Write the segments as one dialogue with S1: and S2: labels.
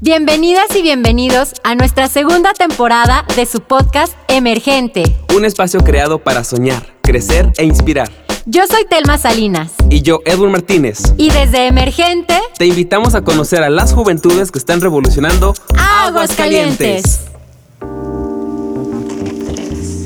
S1: Bienvenidas y bienvenidos a nuestra segunda temporada de su podcast Emergente.
S2: Un espacio creado para soñar, crecer e inspirar.
S1: Yo soy Telma Salinas.
S2: Y yo, Edwin Martínez.
S1: Y desde Emergente
S2: te invitamos a conocer a las juventudes que están revolucionando
S1: Aguascalientes.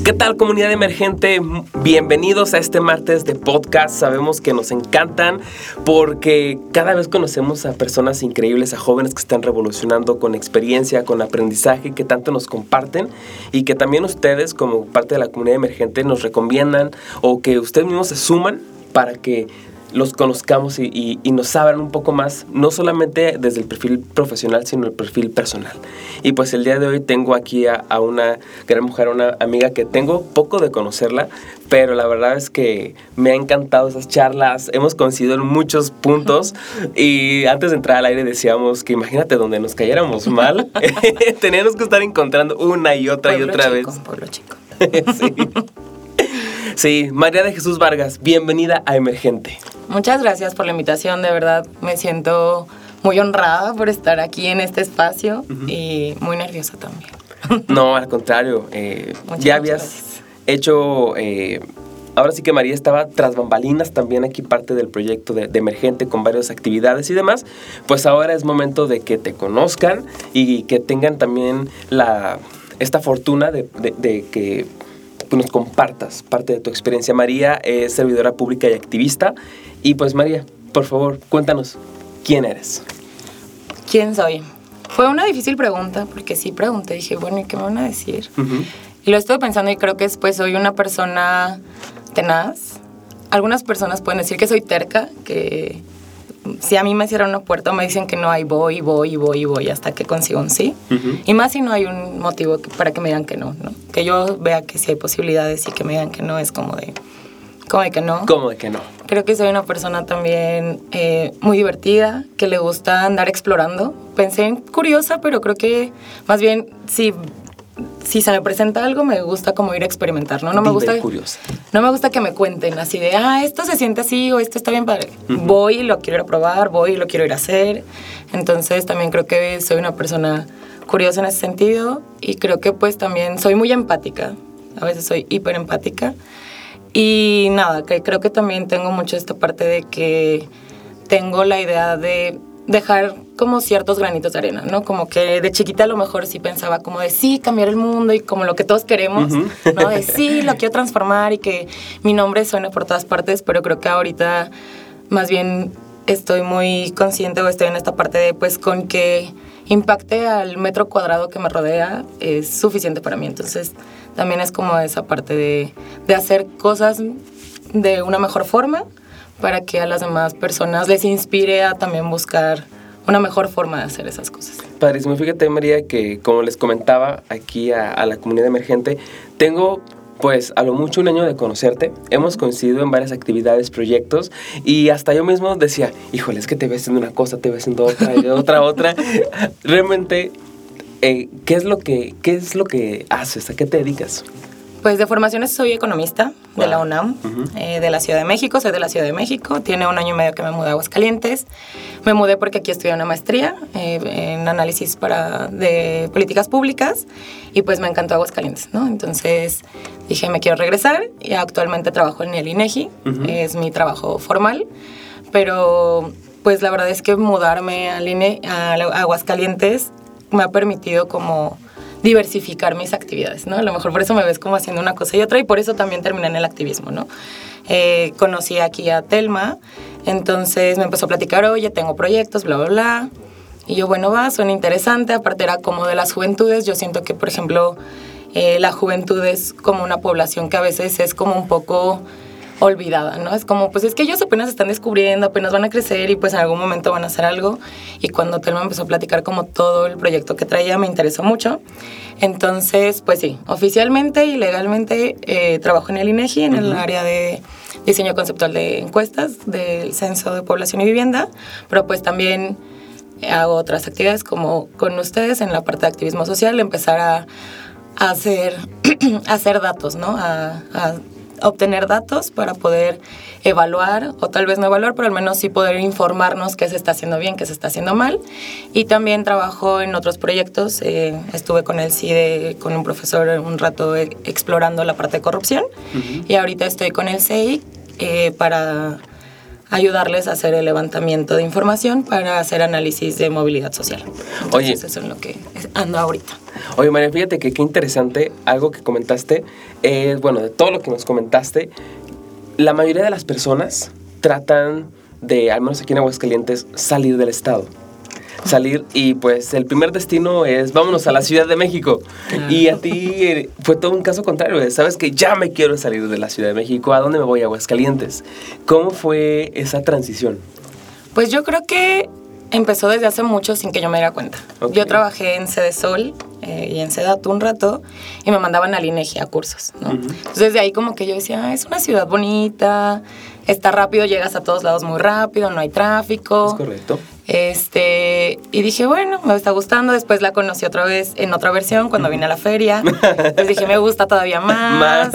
S2: ¿Qué tal comunidad emergente? Bienvenidos a este martes de podcast. Sabemos que nos encantan porque cada vez conocemos a personas increíbles, a jóvenes que están revolucionando con experiencia, con aprendizaje, que tanto nos comparten y que también ustedes como parte de la comunidad emergente nos recomiendan o que ustedes mismos se suman para que los conozcamos y, nos saben un poco más, no solamente desde el perfil profesional, sino el perfil personal. Y pues el día de hoy tengo aquí a, una gran mujer, una amiga que tengo poco de conocerla, pero la verdad es que me ha encantado esas charlas, hemos coincidido en muchos puntos y antes de entrar al aire decíamos que imagínate donde nos cayéramos mal, teníamos que estar encontrando una y otra y otra vez.
S3: Pueblo chico.
S2: sí. Sí, María de Jesús Vargas, bienvenida a Emergente.
S3: Muchas gracias por la invitación, de verdad me siento muy honrada por estar aquí en este espacio y muy nerviosa también.
S2: No, al contrario, eh, ya habías hecho... Eh, ahora sí que María estaba tras bambalinas también aquí parte del proyecto de, Emergente con varias actividades y demás. Pues ahora es momento de que te conozcan y que tengan también la, esta fortuna de, de que nos compartas parte de tu experiencia. María es servidora pública y activista. Y pues María, por favor, cuéntanos, ¿quién eres?
S3: ¿Quién soy? Fue una difícil pregunta, porque sí pregunté, dije, bueno, ¿y qué me van a decir? Y lo estoy pensando y creo que después soy una persona tenaz. Algunas personas pueden decir que soy terca, que si a mí me cierran una puerta me dicen que no, hay voy, voy, voy, voy hasta que consigo un sí. Y más si no hay un motivo para que me digan que no, ¿no? Que yo vea que si hay posibilidades y que me digan que no es como de, como de que no.
S2: Como de que no.
S3: Creo que soy una persona también eh, muy divertida, que le gusta andar explorando. Pensé en curiosa, pero creo que más bien si si se me presenta algo, me gusta como ir a experimentar, ¿no? No me gusta.
S2: Curiosa.
S3: No me gusta que me cuenten así de, ah, esto se siente así o esto está bien padre. Voy y lo quiero ir a probar, voy y lo quiero ir a hacer. Entonces también creo que soy una persona curiosa en ese sentido y creo que pues también soy muy empática. A veces soy hiper empática. Y nada, que creo que también tengo mucho esta parte de que tengo la idea de dejar como ciertos granitos de arena, ¿no? Como que de chiquita a lo mejor sí pensaba como de sí, cambiar el mundo y como lo que todos queremos, ¿no? De sí, lo quiero transformar y que mi nombre suene por todas partes, pero creo que ahorita más bien estoy muy consciente o estoy en esta parte de pues con que impacte al metro cuadrado que me rodea es suficiente para mí. Entonces también es como esa parte de, de hacer cosas de una mejor forma para que a las demás personas les inspire a también buscar una mejor forma de hacer esas cosas.
S2: Padrísimo. Fíjate, María, que como les comentaba aquí a, la comunidad emergente, tengo pues a lo mucho un año de conocerte, hemos coincidido en varias actividades, proyectos y hasta yo mismo decía, híjole, es que te ves en una cosa, te ves en otra, otra, otra. Realmente, eh, ¿qué, es lo que, ¿qué es lo que haces? ¿A qué te dedicas?
S3: Pues de formación soy economista de la UNAM, eh, de la Ciudad de México, soy de la Ciudad de México, tiene un año y medio que me mudé a Aguascalientes. Me mudé porque aquí estudié una maestría eh, en análisis para, de políticas públicas y pues me encantó Aguascalientes, ¿no? Entonces dije, me quiero regresar y actualmente trabajo en el INEGI, es mi trabajo formal, pero pues la verdad es que mudarme al INE, a Aguascalientes me ha permitido como diversificar mis actividades, ¿no? A lo mejor por eso me ves como haciendo una cosa y otra y por eso también terminé en el activismo, ¿no? Eh, conocí aquí a Telma, entonces me empezó a platicar, oye, tengo proyectos, bla, bla, bla. Y yo, bueno, va, suena interesante, aparte era como de las juventudes, yo siento que, por ejemplo, eh, la juventud es como una población que a veces es como un poco olvidada, ¿no? Es como, pues es que ellos apenas están descubriendo, apenas van a crecer y pues en algún momento van a hacer algo. Y cuando Telma empezó a platicar como todo el proyecto que traía, me interesó mucho. Entonces, pues sí, oficialmente y legalmente eh, trabajo en el INEGI, en el área de diseño conceptual de encuestas del Censo de Población y Vivienda, pero pues también hago otras actividades como con ustedes en la parte de activismo social, empezar a, hacer, hacer datos, ¿no? a obtener datos para poder evaluar, o tal vez no evaluar, pero al menos sí poder informarnos qué se está haciendo bien, qué se está haciendo mal. Y también trabajo en otros proyectos. Eh, estuve con el CIDE, con un profesor un rato eh, explorando la parte de corrupción. Y ahorita estoy con el CEI eh, para ayudarles a hacer el levantamiento de información para hacer análisis de movilidad social. Entonces,
S2: Oye.
S3: eso es lo que ando ahorita.
S2: Oye, María, fíjate que qué interesante algo que comentaste. Es, bueno, de todo lo que nos comentaste, la mayoría de las personas tratan de, al menos aquí en Aguascalientes, salir del estado. Salir y pues el primer destino es vámonos a la Ciudad de México. Y a ti eh, fue todo un caso contrario. Sabes que ya me quiero salir de la Ciudad de México. ¿A dónde me voy? A Aguascalientes. ¿Cómo fue esa transición?
S3: Pues yo creo que empezó desde hace mucho sin que yo me diera cuenta. Yo trabajé en Sede Sol eh, y en Sedatu un rato y me mandaban al INEGI a cursos, ¿no? Entonces de ahí como que yo decía, "Ah, es una ciudad bonita, está rápido, llegas a todos lados muy rápido, no hay tráfico.
S2: ¿Es correcto?
S3: Este, y dije, bueno, me está gustando. Después la conocí otra vez en otra versión cuando vine a la feria. Entonces dije, me gusta todavía más.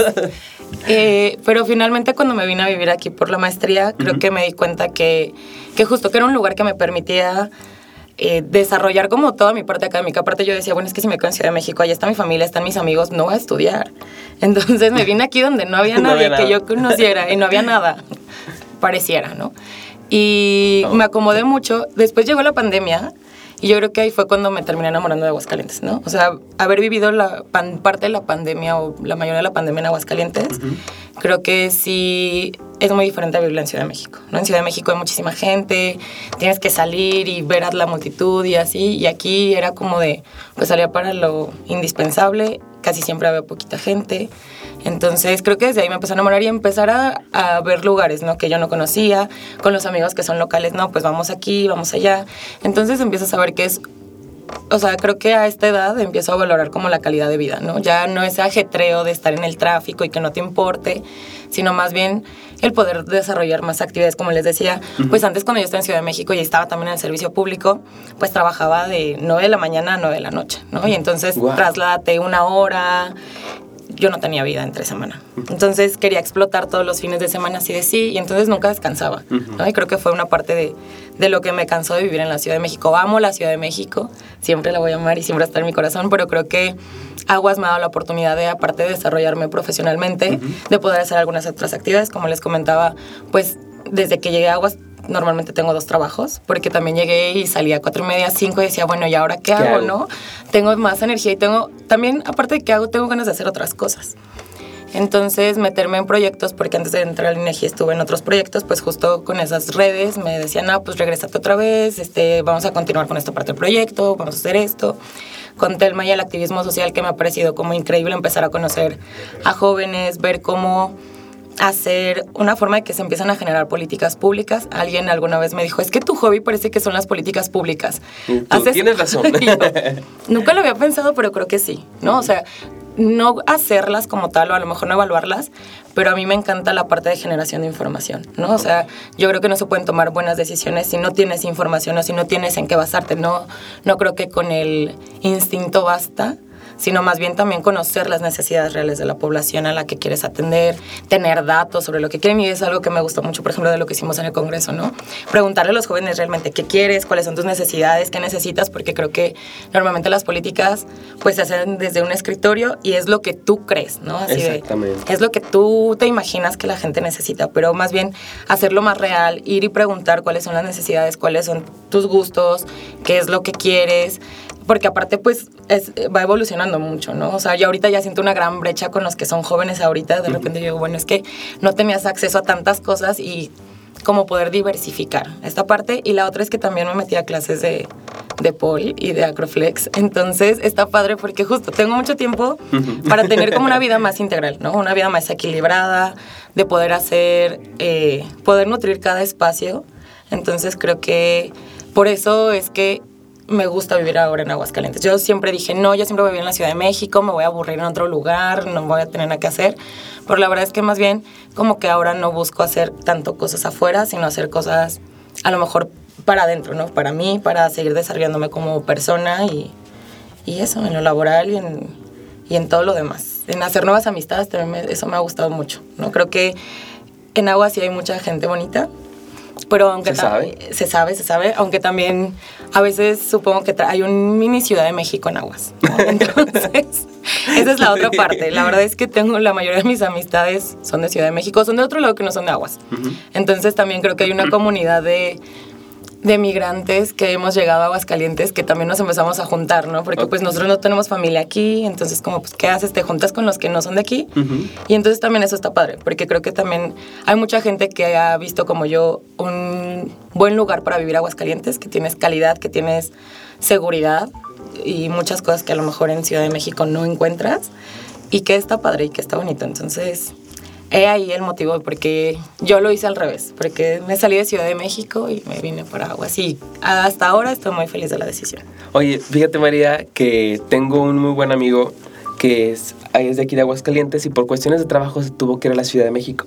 S3: Eh, pero finalmente cuando me vine a vivir aquí por la maestría, creo que me di cuenta que, que justo que era un lugar que me permitía eh, desarrollar como toda mi parte académica. Aparte yo decía, bueno, es que si me quedo en Ciudad de México, allá está mi familia, están mis amigos, no voy a estudiar. Entonces me vine aquí donde no había
S2: No
S3: nadie
S2: había
S3: que yo conociera y no había nada, pareciera, ¿no? Y
S2: Oh.
S3: me acomodé mucho. Después llegó la pandemia y yo creo que ahí fue cuando me terminé enamorando de Aguascalientes, ¿no? O sea, haber vivido la pan- parte de la pandemia o la mayoría de la pandemia en Aguascalientes, creo que sí es muy diferente a vivir en Ciudad de México, ¿no? En Ciudad de México hay muchísima gente, tienes que salir y ver a la multitud y así, y aquí era como de, pues salía para lo indispensable, casi siempre había poquita gente. Entonces creo que desde ahí me empecé a enamorar y empezar a, a ver lugares, ¿no? Que yo no conocía, con los amigos que son locales, no, pues vamos aquí, vamos allá. Entonces empiezas a ver que es o sea, creo que a esta edad empiezo a valorar como la calidad de vida, ¿no? Ya no ese ajetreo de estar en el tráfico y que no te importe, sino más bien el poder desarrollar más actividades, como les decía. Pues antes cuando yo estaba en Ciudad de México y estaba también en el servicio público, pues trabajaba de 9 de la mañana a 9 de la noche, ¿no? Y entonces trasládate una hora, yo no tenía vida entre semana. Entonces quería explotar todos los fines de semana así de sí, y entonces nunca descansaba. ¿no? Y creo que fue una parte de, de lo que me cansó de vivir en la Ciudad de México. Amo la Ciudad de México, siempre la voy a amar y siempre estar en mi corazón, pero creo que Aguas me ha dado la oportunidad de, aparte de desarrollarme profesionalmente, de poder hacer algunas otras actividades. Como les comentaba, pues desde que llegué a Aguas normalmente tengo dos trabajos, porque también llegué y salía a cuatro y media, cinco y decía, bueno, ¿y ahora qué, hago,
S2: hago?
S3: no? Tengo más energía y tengo, también aparte de que hago, tengo ganas de hacer otras cosas. Entonces, meterme en proyectos, porque antes de entrar al INEGI estuve en otros proyectos, pues justo con esas redes me decían, ah, pues regrésate otra vez, este, vamos a continuar con esta parte del proyecto, vamos a hacer esto. Con Telma y el activismo social que me ha parecido como increíble empezar a conocer a jóvenes, ver cómo hacer una forma de que se empiezan a generar políticas públicas. Alguien alguna vez me dijo, es que tu hobby parece que son las políticas públicas.
S2: Tienes razón.
S3: Yo, Nunca lo había pensado, pero creo que sí, ¿no? O sea, no hacerlas como tal o a lo mejor no evaluarlas, pero a mí me encanta la parte de generación de información, ¿no? O sea, yo creo que no se pueden tomar buenas decisiones si no tienes información o si no tienes en qué basarte. No, no creo que con el instinto basta sino más bien también conocer las necesidades reales de la población a la que quieres atender, tener datos sobre lo que quieren y es algo que me gustó mucho, por ejemplo, de lo que hicimos en el Congreso, ¿no? Preguntarle a los jóvenes realmente qué quieres, cuáles son tus necesidades, qué necesitas, porque creo que normalmente las políticas pues se hacen desde un escritorio y es lo que tú crees, ¿no? Así de-
S2: Exactamente.
S3: es lo que tú te imaginas que la gente necesita, pero más bien hacerlo más real, ir y preguntar cuáles son las necesidades, cuáles son tus gustos, qué es lo que quieres, porque aparte pues es- va evolucionando mucho, ¿no? O sea, yo ahorita ya siento una gran brecha con los que son jóvenes ahorita, de repente yo digo, bueno, es que no tenías acceso a tantas cosas y como poder diversificar esta parte. Y la otra es que también me metí a clases de, de pole y de acroflex, entonces está padre porque justo tengo mucho tiempo para tener como una vida más integral, ¿no? Una vida más equilibrada, de poder hacer, eh, poder nutrir cada espacio, entonces creo que por eso es que me gusta vivir ahora en Aguascalientes. Yo siempre dije, no, yo siempre voy a vivir en la Ciudad de México, me voy a aburrir en otro lugar, no voy a tener nada que hacer. Pero la verdad es que más bien como que ahora no busco hacer tanto cosas afuera, sino hacer cosas a lo mejor para adentro, ¿no? Para mí, para seguir desarrollándome como persona y, y eso, en lo laboral y en, y en todo lo demás. en hacer nuevas amistades, también eso me ha gustado mucho, ¿no? Creo que en Agua sí hay mucha gente bonita, pero aunque
S2: ¿Se sabe?
S3: se sabe, se sabe, aunque también a veces supongo que hay un mini Ciudad de México en Aguas. ¿no? Entonces, esa es la otra parte. La verdad es que tengo la mayoría de mis amistades son de Ciudad de México, son de otro lado que no son de Aguas. Entonces también creo que hay una comunidad de de migrantes que hemos llegado a Aguascalientes que también nos empezamos a juntar, ¿no? Porque pues nosotros no tenemos familia aquí, entonces como pues ¿qué haces? Te juntas con los que no son de aquí y entonces también eso está padre, porque creo que también hay mucha gente que ha visto como yo un buen lugar para vivir Aguascalientes, que tienes calidad, que tienes seguridad y muchas cosas que a lo mejor en Ciudad de México no encuentras y que está padre y que está bonito, entonces... He ahí el motivo de por qué yo lo hice al revés, porque me salí de Ciudad de México y me vine para Aguas y hasta ahora estoy muy feliz de la decisión.
S2: Oye, fíjate María que tengo un muy buen amigo que es, es de aquí de Aguascalientes y por cuestiones de trabajo se tuvo que ir a la Ciudad de México.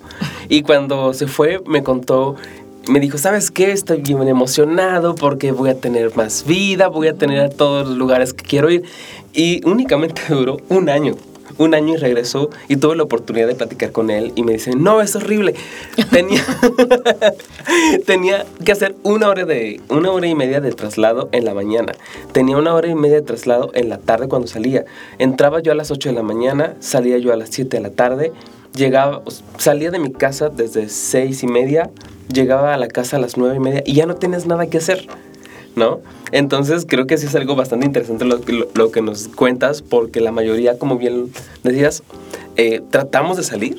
S2: Y cuando se fue me contó, me dijo, ¿sabes qué? Estoy bien emocionado porque voy a tener más vida, voy a tener a todos los lugares que quiero ir. Y únicamente duró un año. Un año y regresó y tuve la oportunidad de platicar con él y me dice, no, es horrible. Tenía, tenía que hacer una hora, de, una hora y media de traslado en la mañana. Tenía una hora y media de traslado en la tarde cuando salía. Entraba yo a las 8 de la mañana, salía yo a las 7 de la tarde, llegaba, salía de mi casa desde 6 y media, llegaba a la casa a las 9 y media y ya no tienes nada que hacer. ¿No? Entonces creo que sí es algo bastante interesante lo, lo que nos cuentas, porque la mayoría, como bien decías, eh, tratamos de salir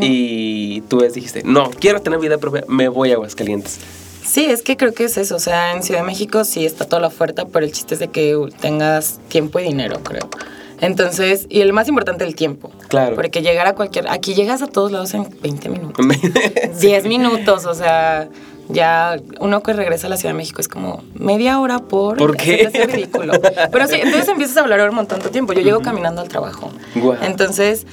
S2: y tú ves, dijiste, no, quiero tener vida propia, me voy a Aguascalientes.
S3: Sí, es que creo que es eso. O sea, en Ciudad de México sí está toda la oferta, pero el chiste es de que tengas tiempo y dinero, creo. Entonces, y el más importante, el tiempo.
S2: Claro.
S3: Porque llegar a cualquier. Aquí llegas a todos lados en 20 minutos. 10 minutos, o sea, ya uno que regresa a la Ciudad de México es como media hora por...
S2: ¿Por qué?
S3: Es ridículo. Pero sí, entonces empiezas a hablar un montón de tiempo. Yo llego caminando al trabajo. Entonces,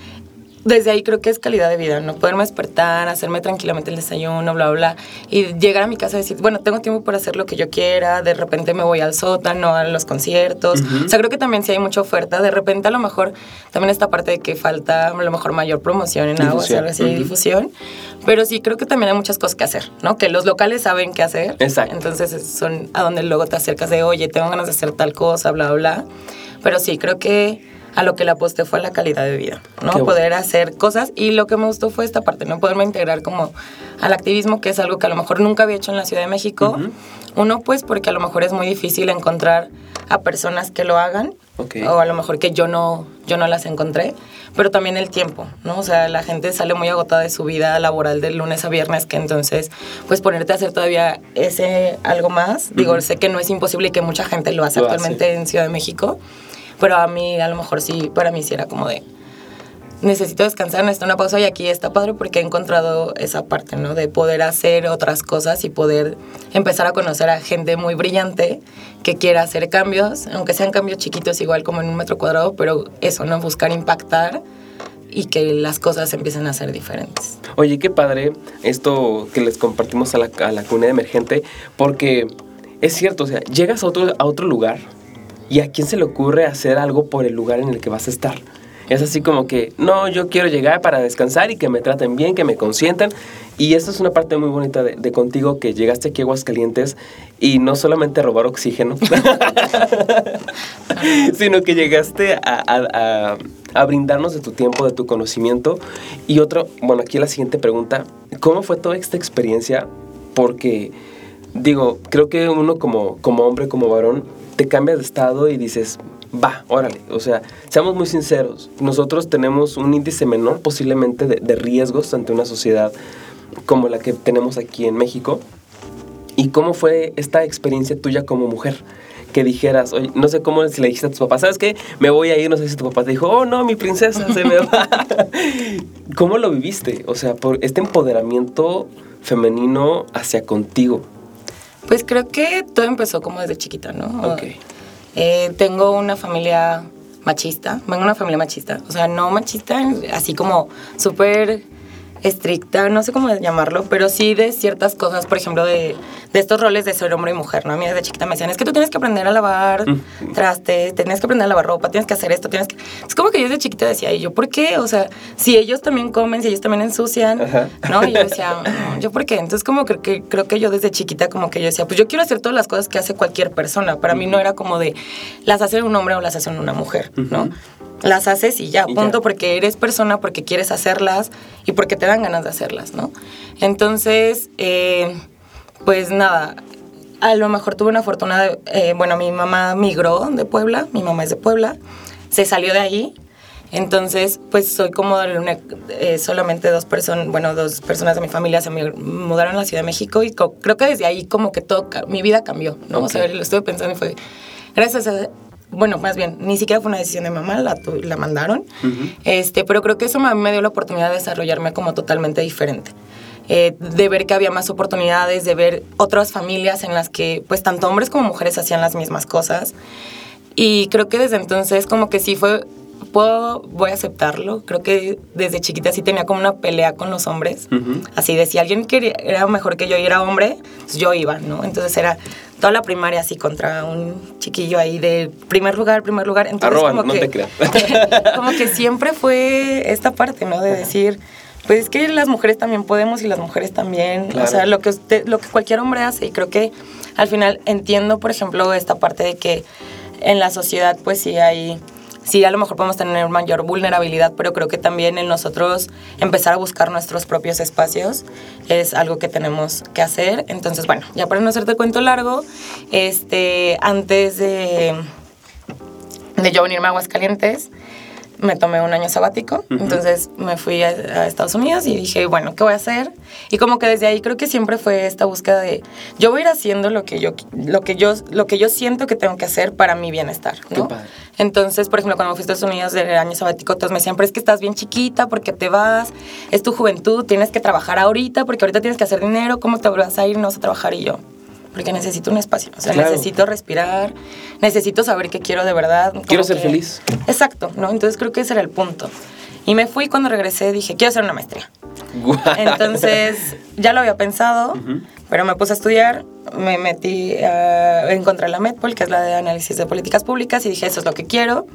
S3: desde ahí creo que es calidad de vida, ¿no? Poderme despertar, hacerme tranquilamente el desayuno, bla, bla, y llegar a mi casa y decir, bueno, tengo tiempo para hacer lo que yo quiera, de repente me voy al sótano, a los conciertos. O sea, creo que también sí hay mucha oferta. De repente a lo mejor también esta parte de que falta a lo mejor mayor promoción en aguas,
S2: Difusión.
S3: algo así, difusión. Pero sí creo que también hay muchas cosas que hacer, ¿no? Que los locales saben qué hacer.
S2: Exacto.
S3: Entonces es- son a donde luego te acercas de, oye, tengo ganas de hacer tal cosa, bla, bla. Pero sí, creo que a lo que le aposté fue a la calidad de vida, ¿no?
S2: Qué bueno.
S3: Poder hacer cosas. Y lo que me gustó fue esta parte, ¿no? Poderme integrar como al activismo, que es algo que a lo mejor nunca había hecho en la Ciudad de México. Uno, pues, porque a lo mejor es muy difícil encontrar a personas que lo hagan.
S2: Ok.
S3: O a lo mejor que yo no, yo no las encontré. Pero también el tiempo, ¿no? O sea, la gente sale muy agotada de su vida laboral de lunes a viernes, que entonces, pues ponerte a hacer todavía ese algo más. Digo, sé que no es imposible y que mucha gente lo hace
S2: Lo hace.
S3: actualmente en Ciudad de México. Pero a mí, a lo mejor sí, para mí sí era como de, necesito descansar, necesito una pausa y aquí está padre porque he encontrado esa parte, ¿no? De poder hacer otras cosas y poder empezar a conocer a gente muy brillante que quiera hacer cambios, aunque sean cambios chiquitos igual como en un metro cuadrado, pero eso, ¿no? Buscar impactar y que las cosas empiecen a ser diferentes.
S2: Oye, qué padre esto que les compartimos a la, a la comunidad emergente, porque es cierto, o sea, llegas a otro, a otro lugar y a quién se le ocurre hacer algo por el lugar en el que vas a estar. Es así como que, no, yo quiero llegar para descansar y que me traten bien, que me consientan. Y esto es una parte muy bonita de, contigo, que llegaste aquí a Aguascalientes y no solamente a robar oxígeno, sino que llegaste a- a brindarnos de tu tiempo, de tu conocimiento. Y otro, bueno, aquí la siguiente pregunta, ¿cómo fue toda esta experiencia? Porque, digo, creo que uno como, como hombre, como varón, te cambias de estado y dices, va, órale. O sea, seamos muy sinceros, nosotros tenemos un índice menor posiblemente de, de riesgos ante una sociedad como la que tenemos aquí en México. ¿Y cómo fue esta experiencia tuya como mujer? Que dijeras, oye, no sé cómo si le dijiste a tus papás, ¿sabes qué? Me voy a ir, no sé si tu papá te dijo, oh no, mi princesa se me va. ¿Cómo lo viviste? O sea, por este empoderamiento femenino hacia contigo.
S3: Pues creo que todo empezó como desde chiquita, ¿no?
S2: Ok.
S3: Eh, tengo una familia machista, vengo de una familia machista, o sea, no machista, así como súper estricta, no sé cómo llamarlo, pero sí de ciertas cosas, por ejemplo, de, de estos roles de ser hombre y mujer, ¿no? A mí desde chiquita me decían, es que tú tienes que aprender a lavar trastes, tienes que aprender a lavar ropa, tienes que hacer esto, tienes que... Es como que yo desde chiquita decía, ¿y yo por qué? O sea, si ellos también comen, si ellos también ensucian, ¿no? Y yo decía, "No, ¿yo por qué? Entonces como que, que creo que yo desde chiquita como que yo decía, pues yo quiero hacer todas las cosas que hace cualquier persona. Para mí no era como de, las hace un hombre o las hace una mujer, ¿no? Las haces y ya,
S2: Y
S3: punto,
S2: ya.
S3: porque eres persona, porque quieres hacerlas y porque te dan ganas de hacerlas, ¿no? Entonces, eh, pues nada, a lo mejor tuve una fortuna de, eh, bueno, mi mamá migró de Puebla, mi mamá es de Puebla, se salió de ahí, entonces pues soy como una- eh, solamente dos personas, bueno, dos personas de mi familia se mudaron a la Ciudad de México y creo que desde ahí como que todo, mi vida cambió, ¿no? O sea, lo estuve pensando y fue, gracias a... Bueno, más bien, ni siquiera fue una decisión de mamá, la, la mandaron. este, pero creo que eso me, me dio la oportunidad de desarrollarme como totalmente diferente eh, de ver que había más oportunidades, de ver otras familias en las que pues tanto hombres como mujeres hacían las mismas cosas. Y creo que desde entonces como que sí fue, puedo, voy a aceptarlo, creo que desde chiquita sí tenía como una pelea con los hombres. Así de si alguien quería, era mejor que yo y era hombre, pues yo iba, ¿no? Entonces era toda la primaria así contra un chiquillo ahí de primer lugar, primer lugar. Entonces
S2: Arroba,
S3: como
S2: no
S3: que,
S2: te creas.
S3: como que siempre fue esta parte, ¿no? De decir, pues es que las mujeres también podemos y las mujeres también,
S2: Claro.
S3: o sea, lo que usted, lo que cualquier hombre hace y creo que al final entiendo, por ejemplo, esta parte de que en la sociedad pues sí hay sí a lo mejor podemos tener mayor vulnerabilidad, pero creo que también en nosotros empezar a buscar nuestros propios espacios es algo que tenemos que hacer. Entonces, bueno, ya para no hacerte cuento largo, este antes de de yo venirme a Aguascalientes, me tomé un año sabático, entonces me fui a, a Estados Unidos y dije, bueno, ¿qué voy a hacer? Y como que desde ahí creo que siempre fue esta búsqueda de, yo voy a ir haciendo lo que yo, lo que yo, lo que yo siento que tengo que hacer para mi bienestar. Entonces, por ejemplo, cuando me fui a Estados Unidos del año sabático, todos me decían, pero es que estás bien chiquita, porque te vas? Es tu juventud, tienes que trabajar ahorita, porque ahorita tienes que hacer dinero, ¿cómo te vas a ir? No vas a trabajar y yo. Porque necesito un espacio, o sea,
S2: Claro.
S3: necesito respirar, necesito saber qué quiero de verdad.
S2: Quiero ser
S3: que-
S2: feliz.
S3: Exacto, ¿no? Entonces creo que ese era el punto. Y me fui cuando regresé, dije, quiero hacer una maestría. Entonces, ya lo había pensado, pero me puse a estudiar, me metí, a, encontré la MEDPOL, que es la de análisis de políticas públicas, y dije, eso es lo que quiero.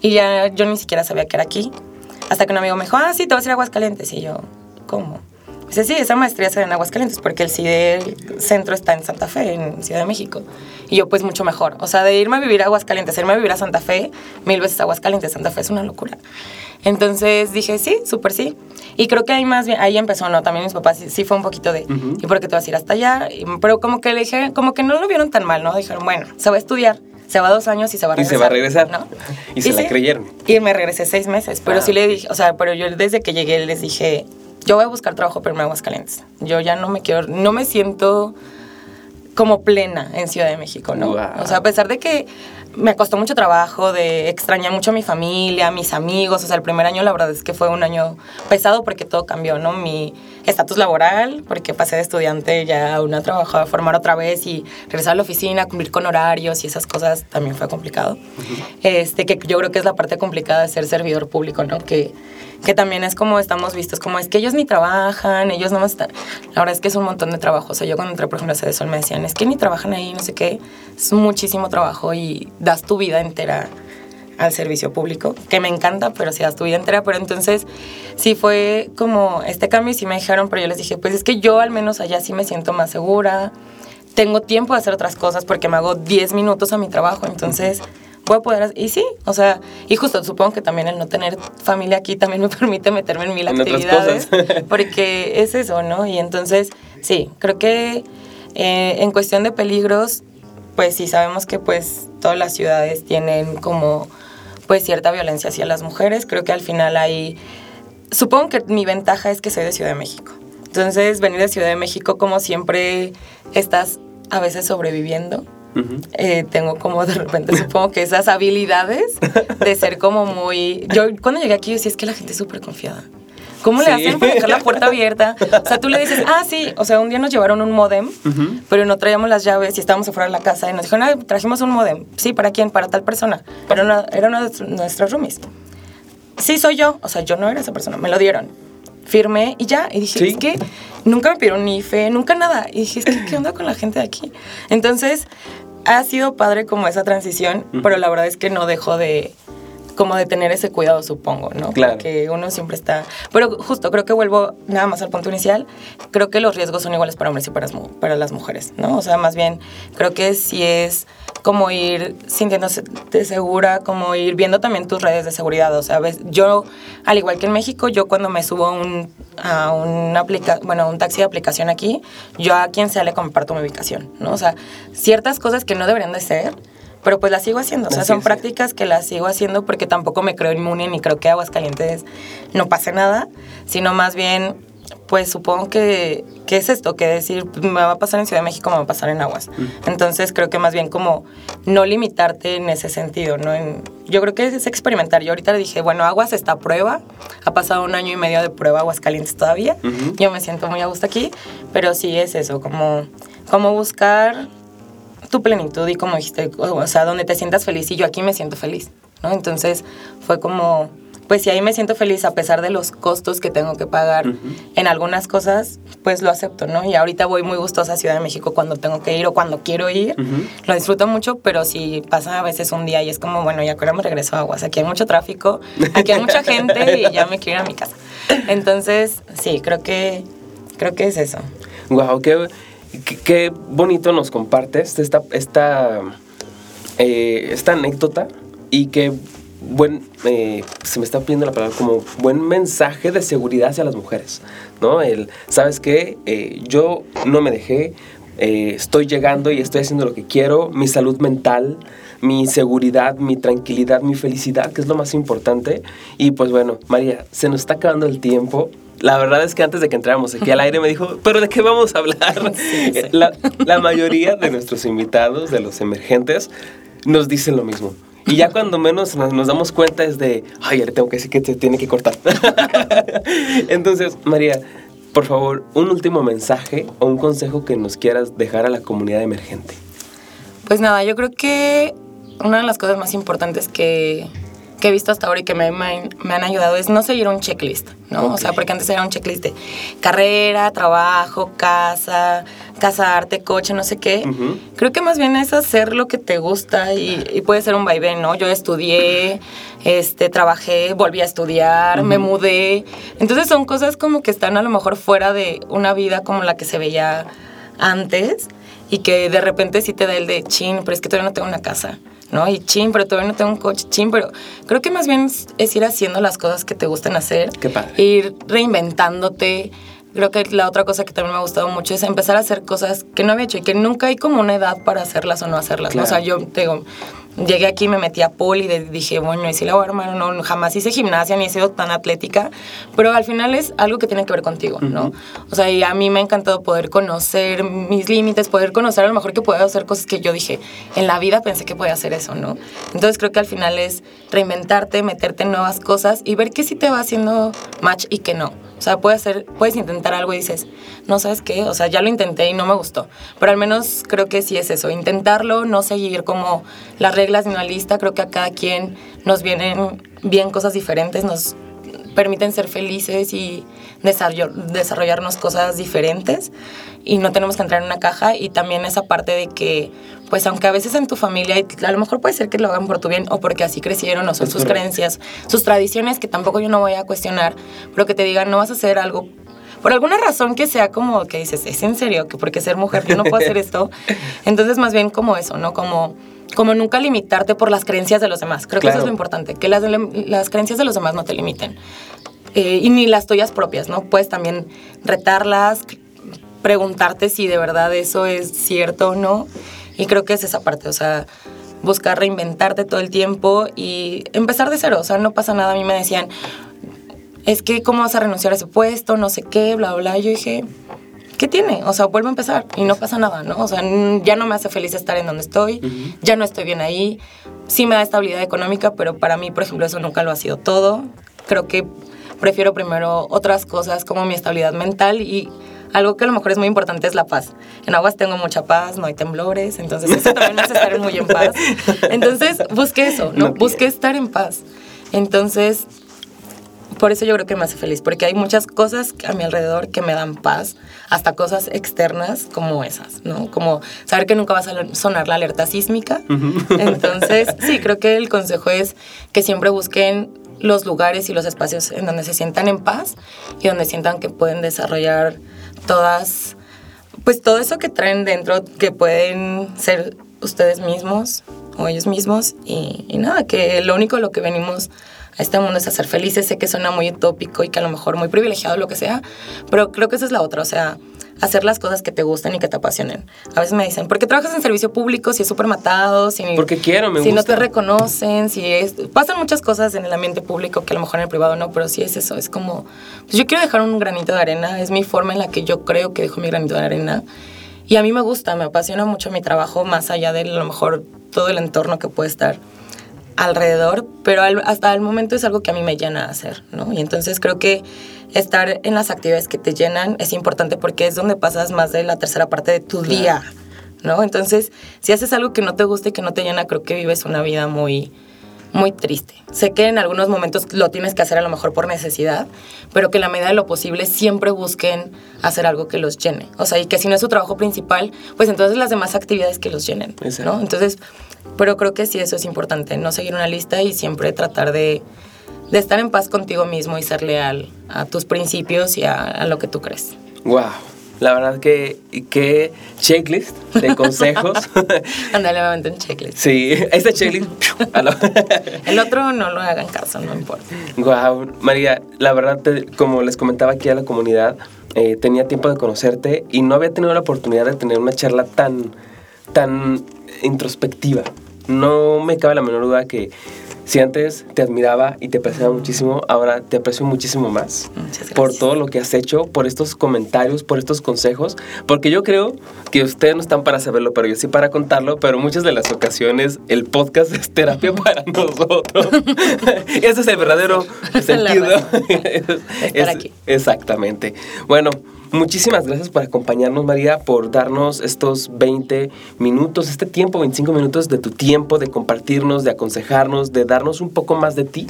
S3: Y ya yo ni siquiera sabía que era aquí. Hasta que un amigo me dijo, ah, sí, te vas a ir a Aguascalientes. Y yo, ¿cómo? Dice, sí, esa maestría se da en Aguascalientes, porque el CIDE el centro está en Santa Fe, en Ciudad de México. Y yo, pues mucho mejor. O sea, de irme a vivir a Aguascalientes, irme a vivir a Santa Fe, mil veces Aguascalientes, Santa Fe es una locura. Entonces dije, sí, súper sí. Y creo que ahí más bien, ahí empezó, ¿no? También mis papás sí, sí fue un poquito de, ¿y por qué te vas a ir hasta allá? Y- pero como que le dije, como que no lo vieron tan mal, ¿no? Dijeron, bueno, se va a estudiar, se va dos años y se va a
S2: Y
S3: regresar.
S2: se va a regresar.
S3: ¿no?
S2: Y se la creyeron.
S3: Y me regresé seis meses, pero
S2: Ah,
S3: sí le dije, o sea, pero yo desde que llegué les dije, yo voy a buscar trabajo, pero en Aguascalientes. Yo ya no me quiero, no me siento como plena en Ciudad de México, ¿no? O sea, a pesar de que me costó mucho trabajo, de extrañar mucho a mi familia, a mis amigos, o sea, el primer año la verdad es que fue un año pesado porque todo cambió, ¿no? Mi estatus laboral, porque pasé de estudiante ya a una trabajo a formar otra vez y regresar a la oficina, cumplir con horarios y esas cosas también fue complicado. Este, que yo creo que es la parte complicada de ser servidor público, ¿no? Que, que también es como estamos vistos, como es que ellos ni trabajan, ellos no están... La verdad es que es un montón de trabajo. O sea, yo cuando entré, por ejemplo, a Sol me decían, es que ni trabajan ahí, no sé qué. Es muchísimo trabajo y das tu vida entera al servicio público, que me encanta, pero si das tu vida entera. Pero entonces sí fue como este cambio y sí me dijeron, pero yo les dije, pues es que yo al menos allá sí me siento más segura, tengo tiempo de hacer otras cosas porque me hago 10 minutos a mi trabajo, entonces puedo poder hacer, y sí, o sea, y justo supongo que también el no tener familia aquí también me permite meterme en mil
S2: En
S3: actividades, porque es eso, ¿no? Y entonces, sí, creo que eh, en cuestión de peligros, pues sí sabemos que pues todas las ciudades tienen como pues cierta violencia hacia las mujeres, creo que al final hay, supongo que mi ventaja es que soy de Ciudad de México, entonces venir de Ciudad de México como siempre estás a veces sobreviviendo,
S2: Ujú.
S3: eh, tengo como de repente supongo que esas habilidades de ser como muy... Yo cuando llegué aquí yo decía, es que la gente es súper confiada. ¿Cómo le
S2: Sí.
S3: hacen para dejar la puerta abierta? O sea, tú le dices, ah, sí, o sea, un día nos llevaron un modem, pero no traíamos las llaves y estábamos afuera de la casa y nos dijeron, ah, trajimos un modem. Sí, ¿para quién? Para tal persona. Pero no, era una de nuestras roomies. Sí, soy yo. O sea, yo no era esa persona, me lo dieron. firmé y ya. Y dije, es que nunca me pidieron ni fe, nunca nada. Y dije, es que, ¿qué onda con la gente de aquí? Entonces, ha sido padre como esa transición, pero la verdad es que no dejo de como de tener ese cuidado, supongo, ¿no?
S2: Claro.
S3: Que uno siempre está... Pero justo, creo que vuelvo nada más al punto inicial, creo que los riesgos son iguales para hombres y para, para las mujeres, ¿no? O sea, más bien, creo que sí es como ir sintiéndose segura, como ir viendo también tus redes de seguridad, o sea, ves, yo, al igual que en México, yo cuando me subo a un, a un, aplica bueno, un taxi de aplicación aquí, yo a quien sea le comparto mi ubicación, ¿no? O sea, ciertas cosas que no deberían de ser, pero pues las sigo haciendo. O sea, son prácticas que las sigo haciendo porque tampoco me creo inmune ni creo que Aguascalientes no pase nada, sino más bien, pues supongo que, que es esto, que decir, me va a pasar en Ciudad de México, me va a pasar en Aguas. Entonces creo que más bien como no limitarte en ese sentido, ¿no? yo creo que es experimentar. Yo ahorita le dije, bueno, Aguas está a prueba, ha pasado un año y medio de prueba Aguascalientes todavía, yo me siento muy a gusto aquí, pero sí es eso, como, como buscar tu plenitud y como dijiste, o sea, donde te sientas feliz y yo aquí me siento feliz, ¿no? Entonces fue como, pues si ahí me siento feliz a pesar de los costos que tengo que pagar en algunas cosas, pues lo acepto, ¿no? Y ahorita voy muy gustosa a Ciudad de México cuando tengo que ir o cuando quiero ir, lo disfruto mucho, pero si pasa a veces un día y es como, bueno, ya ahora me regreso a Aguas, aquí hay mucho tráfico, aquí hay mucha gente y ya me quiero ir a mi casa. Entonces, sí, creo que, creo que es eso.
S2: Wow, qué qué, bonito nos compartes esta, esta, eh, esta anécdota y qué buen, eh, se me está pidiendo la palabra, como buen mensaje de seguridad hacia las mujeres, ¿no? El, ¿sabes qué? Eh, yo no me dejé, estoy llegando y estoy haciendo lo que quiero, mi salud mental, mi seguridad, mi tranquilidad, mi felicidad, que es lo más importante. Y pues bueno, María, se nos está acabando el tiempo. La verdad es que antes de que entráramos aquí al aire me dijo, ¿pero de qué vamos a hablar? La, mayoría de nuestros invitados, de los emergentes, nos dicen lo mismo. Y ya cuando menos nos, damos cuenta es de, ay, ahora tengo que decir que se tiene que cortar. Entonces, María, por favor, un último mensaje o un consejo que nos quieras dejar a la comunidad emergente.
S3: Pues nada, yo creo que una de las cosas más importantes que, que he visto hasta ahora y que me, me, han ayudado es no seguir un checklist, ¿no? O sea, porque antes era un checklist de carrera, trabajo, casa, casarte, coche, no sé qué. Creo que más bien es hacer lo que te gusta y, puede ser un vaivén, ¿no? Yo estudié, este, trabajé, volví a estudiar, me mudé. Entonces son cosas como que están a lo mejor fuera de una vida como la que se veía antes y que de repente sí te da el de chin, pero es que todavía no tengo una casa. ¿No? Y chin, pero todavía no tengo un coche, chin, pero creo que más bien es, ir haciendo las cosas que te gustan hacer.
S2: Qué padre.
S3: Ir reinventándote. Creo que la otra cosa que también me ha gustado mucho es empezar a hacer cosas que no había hecho y que nunca hay como una edad para hacerlas o no hacerlas. O sea, yo digo, llegué aquí, me metí a poli y dije, bueno, y si la voy a armar no, jamás hice gimnasia ni he sido tan atlética, pero al final es algo que tiene que ver contigo, ¿no? O sea, y a mí me ha encantado poder conocer mis límites, poder conocer a lo mejor que puedo hacer cosas que yo dije, en la vida pensé que podía hacer eso, ¿no? Entonces creo que al final es reinventarte, meterte en nuevas cosas y ver qué sí te va haciendo match y qué no. O sea, puedes, hacer, puedes intentar algo y dices, no sabes qué, o sea, ya lo intenté y no me gustó. Pero al menos creo que sí es eso, intentarlo, no seguir como las reglas de una lista. Creo que a cada quien nos vienen bien cosas diferentes, nos permiten ser felices y desarrollarnos cosas diferentes y no tenemos que entrar en una caja y también esa parte de que pues aunque a veces en tu familia a lo mejor puede ser que lo hagan por tu bien o porque así crecieron o son sus creencias, sus tradiciones que tampoco yo no voy a cuestionar, pero que te digan no vas a hacer algo por alguna razón que sea como que dices, es en serio, que porque ser mujer yo no puedo hacer esto. Entonces más bien como eso, ¿no? Como como nunca limitarte por las creencias de los demás. Creo que eso es lo importante, que las, las creencias de los demás no te limiten. Eh, y ni las tuyas propias, ¿no? Puedes también retarlas, preguntarte si de verdad eso es cierto o no. Y creo que es esa parte, o sea, buscar reinventarte todo el tiempo y empezar de cero, o sea, no pasa nada. A mí me decían, es que, ¿cómo vas a renunciar a ese puesto? No sé qué, bla, bla. Yo dije, ¿qué tiene? O sea, vuelvo a empezar y no pasa nada, ¿no? O sea, ya no me hace feliz estar en donde estoy, ya no estoy bien ahí. Sí me da estabilidad económica, pero para mí, por ejemplo, eso nunca lo ha sido todo. Creo que prefiero primero otras cosas como mi estabilidad mental y algo que a lo mejor es muy importante es la paz. En Aguas tengo mucha paz, no hay temblores, entonces eso también me hace estar muy en paz. Entonces, busque eso, ¿no? busque estar en paz. Entonces, por eso yo creo que me hace feliz, porque hay muchas cosas a mi alrededor que me dan paz, hasta cosas externas como esas, ¿no? Como saber que nunca va a sonar la alerta sísmica. Entonces, sí, creo que el consejo es que siempre busquen los lugares y los espacios en donde se sientan en paz y donde sientan que pueden desarrollar todas, pues todo eso que traen dentro, que pueden ser ustedes mismos o ellos mismos y, nada, que lo único lo que venimos a este mundo es hacer felices. Sé que suena muy utópico y que a lo mejor muy privilegiado, lo que sea, pero creo que esa es la otra, o sea, hacer las cosas que te gusten y que te apasionen. A veces me dicen, ¿por qué trabajas en servicio público si es súper matado? Si,
S2: Porque quiero, me
S3: Si
S2: gusta.
S3: no te reconocen, si es... Pasan muchas cosas en el ambiente público que a lo mejor en el privado no, pero sí es eso, es como... Pues yo quiero dejar un granito de arena, es mi forma en la que yo creo que dejo mi granito de arena. Y a mí me gusta, me apasiona mucho mi trabajo, más allá de a lo mejor todo el entorno que puede estar alrededor, pero al- hasta el momento es algo que a mí me llena hacer, ¿no? Y entonces creo que estar en las actividades que te llenan es importante porque es donde pasas más de la tercera parte de tu día, ¿no? Entonces, si haces algo que no te gusta y que no te llena, creo que vives una vida muy muy triste. Sé que en algunos momentos lo tienes que hacer a lo mejor por necesidad, pero que en la medida de lo posible siempre busquen hacer algo que los llene. O sea, y que si no es su trabajo principal, pues entonces las demás actividades que los llenen,
S2: Exacto.
S3: ¿no? Entonces, pero creo que sí eso es importante, no seguir una lista y siempre tratar de, de estar en paz contigo mismo y ser leal a tus principios y a, a lo que tú crees.
S2: Wow. La verdad que qué checklist de consejos.
S3: Ándale, me aventé un checklist.
S2: sí, este checklist.
S3: El otro no lo hagan caso, no importa.
S2: Wow, María, la verdad, te- como les comentaba aquí a la comunidad, eh, tenía tiempo de conocerte y no había tenido la oportunidad de tener una charla tan, tan introspectiva. No me cabe la menor duda que si antes te admiraba y te apreciaba muchísimo, ahora te aprecio muchísimo más por todo lo que has hecho, por estos comentarios, por estos consejos, porque yo creo que ustedes no están para saberlo, pero yo sí para contarlo, pero muchas de las ocasiones el podcast es terapia para nosotros. Ese es el verdadero sentido.
S3: Estar aquí.
S2: Exactamente. Bueno, muchísimas gracias por acompañarnos, María, por darnos estos 20 minutos, este tiempo, 25 minutos de tu tiempo, de compartirnos, de aconsejarnos, de darnos un poco más de ti.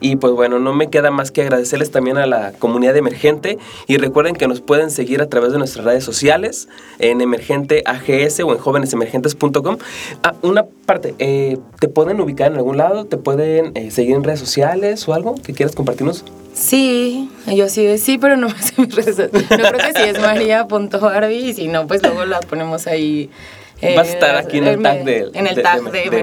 S2: Y pues bueno, no me queda más que agradecerles también a la comunidad emergente y recuerden que nos pueden seguir a través de nuestras redes sociales en Emergente AGS o en jóvenesemergentes.com. Ah, una parte, eh, ¿te pueden ubicar en algún lado? ¿Te pueden eh, seguir en redes sociales o algo que quieras compartirnos?
S3: Sí, yo sí de sí, pero no me sé mis redes. Yo creo que sí es maría.barbie y si no, pues luego la ponemos ahí. Eh,
S2: Va a estar aquí en el tag de-
S3: En el
S2: de-
S3: tag
S2: de-
S3: emergente.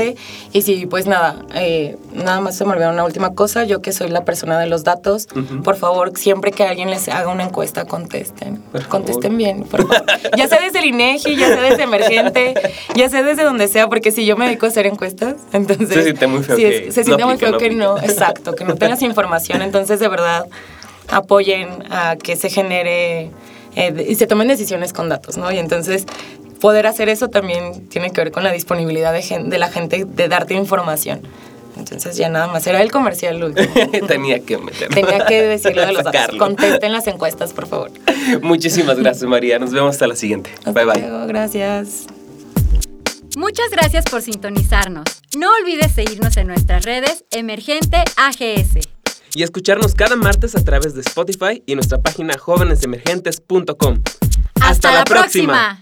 S2: Emergente.
S3: Y sí, pues nada, eh, nada más se me olvidó una última cosa. Yo que soy la persona de los datos, por favor, siempre que alguien les haga una encuesta, contesten.
S2: Por favor.
S3: Contesten bien, por favor. Ya sea desde el INEGI, ya sea desde emergente, ya sea desde donde sea, porque si yo me dedico a hacer encuestas, entonces...
S2: Se siente muy feo
S3: sí,
S2: que
S3: es- se
S2: no
S3: siente muy
S2: aplica,
S3: feo
S2: no
S3: que no, exacto, que no tengas información. Entonces, de verdad, apoyen a que se genere eh, y se tomen decisiones con datos, ¿no? Y entonces, poder hacer eso también tiene que ver con la disponibilidad de, gen- de la gente de darte información. Entonces, ya nada más, era el comercial último.
S2: Tenía que meterlo.
S3: Tenía que decirlo de los datos. Contesten las encuestas, por favor.
S2: Muchísimas gracias, María. Nos vemos hasta la siguiente.
S3: Hasta
S2: bye bye.
S3: luego, gracias.
S1: Muchas gracias por sintonizarnos. No olvides seguirnos en nuestras redes Emergente AGS.
S2: Y escucharnos cada martes a través de Spotify y nuestra página jóvenesemergentes.com.
S1: ¡Hasta, la próxima!